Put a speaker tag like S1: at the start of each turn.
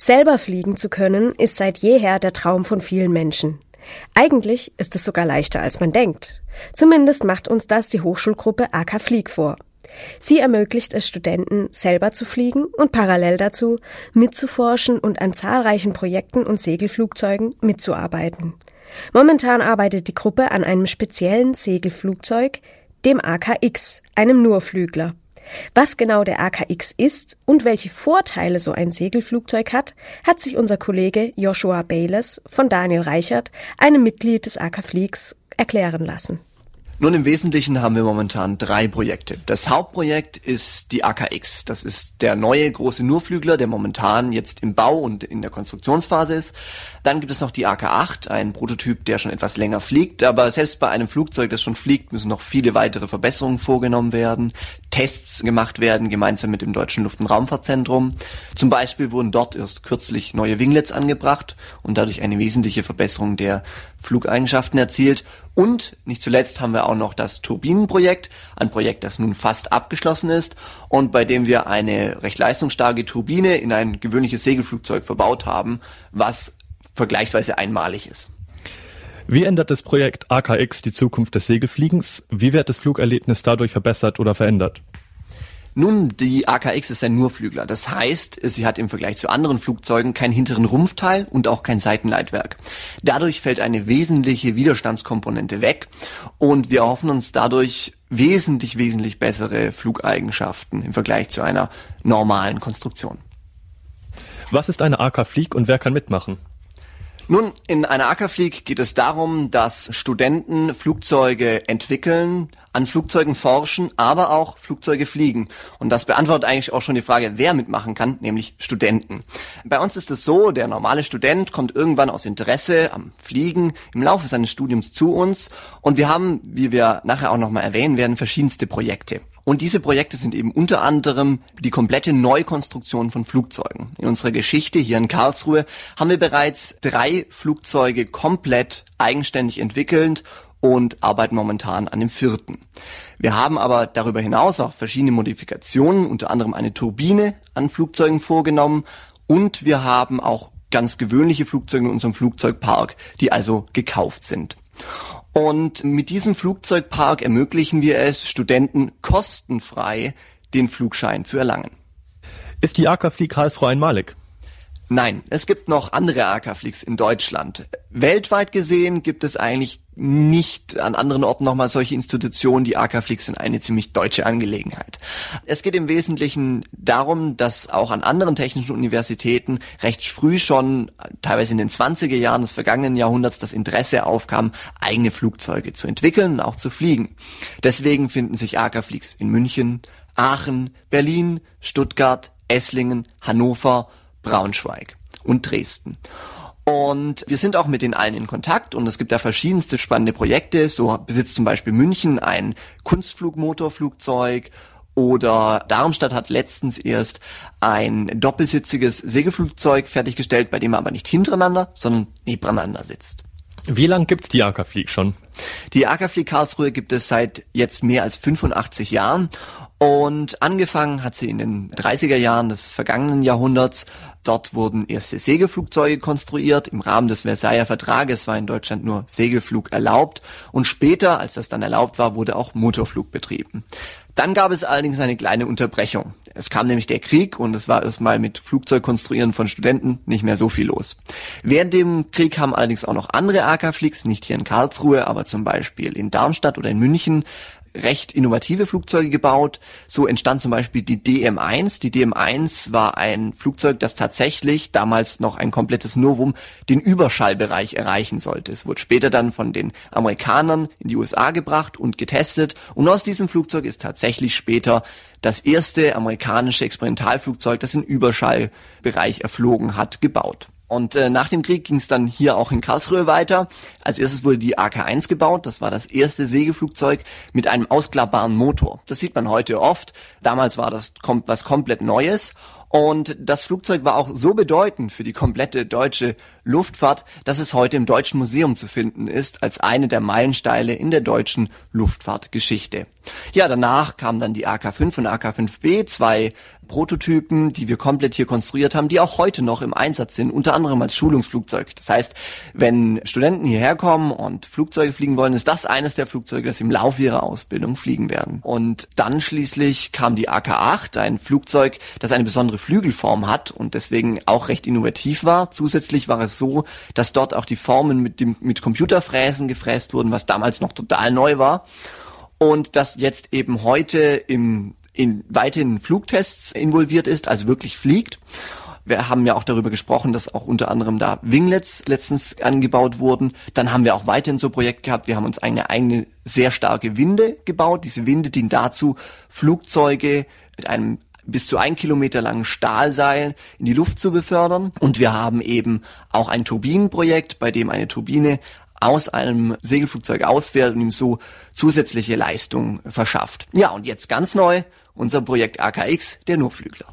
S1: Selber fliegen zu können, ist seit jeher der Traum von vielen Menschen. Eigentlich ist es sogar leichter, als man denkt. Zumindest macht uns das die Hochschulgruppe AK Flieg vor. Sie ermöglicht es Studenten, selber zu fliegen und parallel dazu mitzuforschen und an zahlreichen Projekten und Segelflugzeugen mitzuarbeiten. Momentan arbeitet die Gruppe an einem speziellen Segelflugzeug, dem AKX, einem Nurflügler. Was genau der AKX ist und welche Vorteile so ein Segelflugzeug hat, hat sich unser Kollege Joshua Bayless von Daniel Reichert, einem Mitglied des AK Fliegs, erklären lassen.
S2: Nun, im Wesentlichen haben wir momentan drei Projekte. Das Hauptprojekt ist die AKX. Das ist der neue große Nurflügler, der momentan jetzt im Bau und in der Konstruktionsphase ist. Dann gibt es noch die AK8, ein Prototyp, der schon etwas länger fliegt. Aber selbst bei einem Flugzeug, das schon fliegt, müssen noch viele weitere Verbesserungen vorgenommen werden. Tests gemacht werden, gemeinsam mit dem Deutschen Luft- und Raumfahrtzentrum. Zum Beispiel wurden dort erst kürzlich neue Winglets angebracht und dadurch eine wesentliche Verbesserung der Flugeigenschaften erzielt. Und nicht zuletzt haben wir auch noch das Turbinenprojekt, ein Projekt, das nun fast abgeschlossen ist und bei dem wir eine recht leistungsstarke Turbine in ein gewöhnliches Segelflugzeug verbaut haben, was vergleichsweise einmalig ist.
S3: Wie ändert das Projekt AKX die Zukunft des Segelfliegens? Wie wird das Flugerlebnis dadurch verbessert oder verändert?
S2: Nun, die AKX ist ein Nurflügler. Das heißt, sie hat im Vergleich zu anderen Flugzeugen keinen hinteren Rumpfteil und auch kein Seitenleitwerk. Dadurch fällt eine wesentliche Widerstandskomponente weg und wir erhoffen uns dadurch wesentlich, wesentlich bessere Flugeigenschaften im Vergleich zu einer normalen Konstruktion.
S3: Was ist eine AK Flieg und wer kann mitmachen?
S2: Nun, in einer Ackerflieg geht es darum, dass Studenten Flugzeuge entwickeln, an Flugzeugen forschen, aber auch Flugzeuge fliegen. Und das beantwortet eigentlich auch schon die Frage, wer mitmachen kann, nämlich Studenten. Bei uns ist es so, der normale Student kommt irgendwann aus Interesse am Fliegen im Laufe seines Studiums zu uns und wir haben, wie wir nachher auch nochmal erwähnen werden, verschiedenste Projekte. Und diese Projekte sind eben unter anderem die komplette Neukonstruktion von Flugzeugen. In unserer Geschichte hier in Karlsruhe haben wir bereits drei Flugzeuge komplett eigenständig entwickelt und arbeiten momentan an dem vierten. Wir haben aber darüber hinaus auch verschiedene Modifikationen, unter anderem eine Turbine an Flugzeugen vorgenommen und wir haben auch ganz gewöhnliche Flugzeuge in unserem Flugzeugpark, die also gekauft sind. Und mit diesem Flugzeugpark ermöglichen wir es, Studenten kostenfrei den Flugschein zu erlangen.
S3: Ist die AK Flieg Karlsruhe einmalig?
S2: Nein, es gibt noch andere AK-Fligs in Deutschland. Weltweit gesehen gibt es eigentlich nicht an anderen Orten nochmal solche Institutionen. Die AK-Fligs sind eine ziemlich deutsche Angelegenheit. Es geht im Wesentlichen darum, dass auch an anderen technischen Universitäten recht früh schon, teilweise in den 20er Jahren des vergangenen Jahrhunderts, das Interesse aufkam, eigene Flugzeuge zu entwickeln und auch zu fliegen. Deswegen finden sich AK-Fligs in München, Aachen, Berlin, Stuttgart, Esslingen, Hannover, Braunschweig und Dresden. Und wir sind auch mit den allen in Kontakt und es gibt da verschiedenste spannende Projekte. So besitzt zum Beispiel München ein Kunstflugmotorflugzeug oder Darmstadt hat letztens erst ein doppelsitziges Segelflugzeug fertiggestellt, bei dem man aber nicht hintereinander, sondern nebeneinander sitzt.
S3: Wie lang gibt's die AK-Flieg schon?
S2: Die AK-Flieg Karlsruhe gibt es seit jetzt mehr als 85 Jahren und angefangen hat sie in den 30er Jahren des vergangenen Jahrhunderts. Dort wurden erste Segelflugzeuge konstruiert. Im Rahmen des Versailler Vertrages war in Deutschland nur Segelflug erlaubt. Und später, als das dann erlaubt war, wurde auch Motorflug betrieben. Dann gab es allerdings eine kleine Unterbrechung. Es kam nämlich der Krieg und es war erstmal mit Flugzeugkonstruieren von Studenten nicht mehr so viel los. Während dem Krieg haben allerdings auch noch andere AK-Fligs, nicht hier in Karlsruhe, aber zum Beispiel in Darmstadt oder in München, recht innovative Flugzeuge gebaut. So entstand zum Beispiel die DM1. Die DM1 war ein Flugzeug, das tatsächlich damals noch ein komplettes Novum den Überschallbereich erreichen sollte. Es wurde später dann von den Amerikanern in die USA gebracht und getestet. Und aus diesem Flugzeug ist tatsächlich später das erste amerikanische Experimentalflugzeug, das den Überschallbereich erflogen hat, gebaut. Und äh, nach dem Krieg ging es dann hier auch in Karlsruhe weiter. Als erstes wurde die AK-1 gebaut. Das war das erste Segelflugzeug mit einem ausklappbaren Motor. Das sieht man heute oft. Damals war das kom was komplett Neues. Und das Flugzeug war auch so bedeutend für die komplette deutsche Luftfahrt, dass es heute im Deutschen Museum zu finden ist, als eine der Meilensteine in der deutschen Luftfahrtgeschichte. Ja, danach kamen dann die AK-5 und AK-5B, zwei Prototypen, die wir komplett hier konstruiert haben, die auch heute noch im Einsatz sind, unter anderem als Schulungsflugzeug. Das heißt, wenn Studenten hierher kommen und Flugzeuge fliegen wollen, ist das eines der Flugzeuge, das im Laufe ihrer Ausbildung fliegen werden. Und dann schließlich kam die AK-8, ein Flugzeug, das eine besondere Flügelform hat und deswegen auch recht innovativ war. Zusätzlich war es so, dass dort auch die Formen mit, dem, mit Computerfräsen gefräst wurden, was damals noch total neu war und das jetzt eben heute im, in weiteren Flugtests involviert ist, also wirklich fliegt. Wir haben ja auch darüber gesprochen, dass auch unter anderem da Winglets letztens angebaut wurden. Dann haben wir auch weiterhin so Projekt gehabt. Wir haben uns eine eigene sehr starke Winde gebaut. Diese Winde dient dazu, Flugzeuge mit einem bis zu ein Kilometer langen Stahlseil in die Luft zu befördern. Und wir haben eben auch ein Turbinenprojekt, bei dem eine Turbine aus einem Segelflugzeug ausfährt und ihm so zusätzliche Leistung verschafft. Ja, und jetzt ganz neu unser Projekt AKX, der Nurflügler.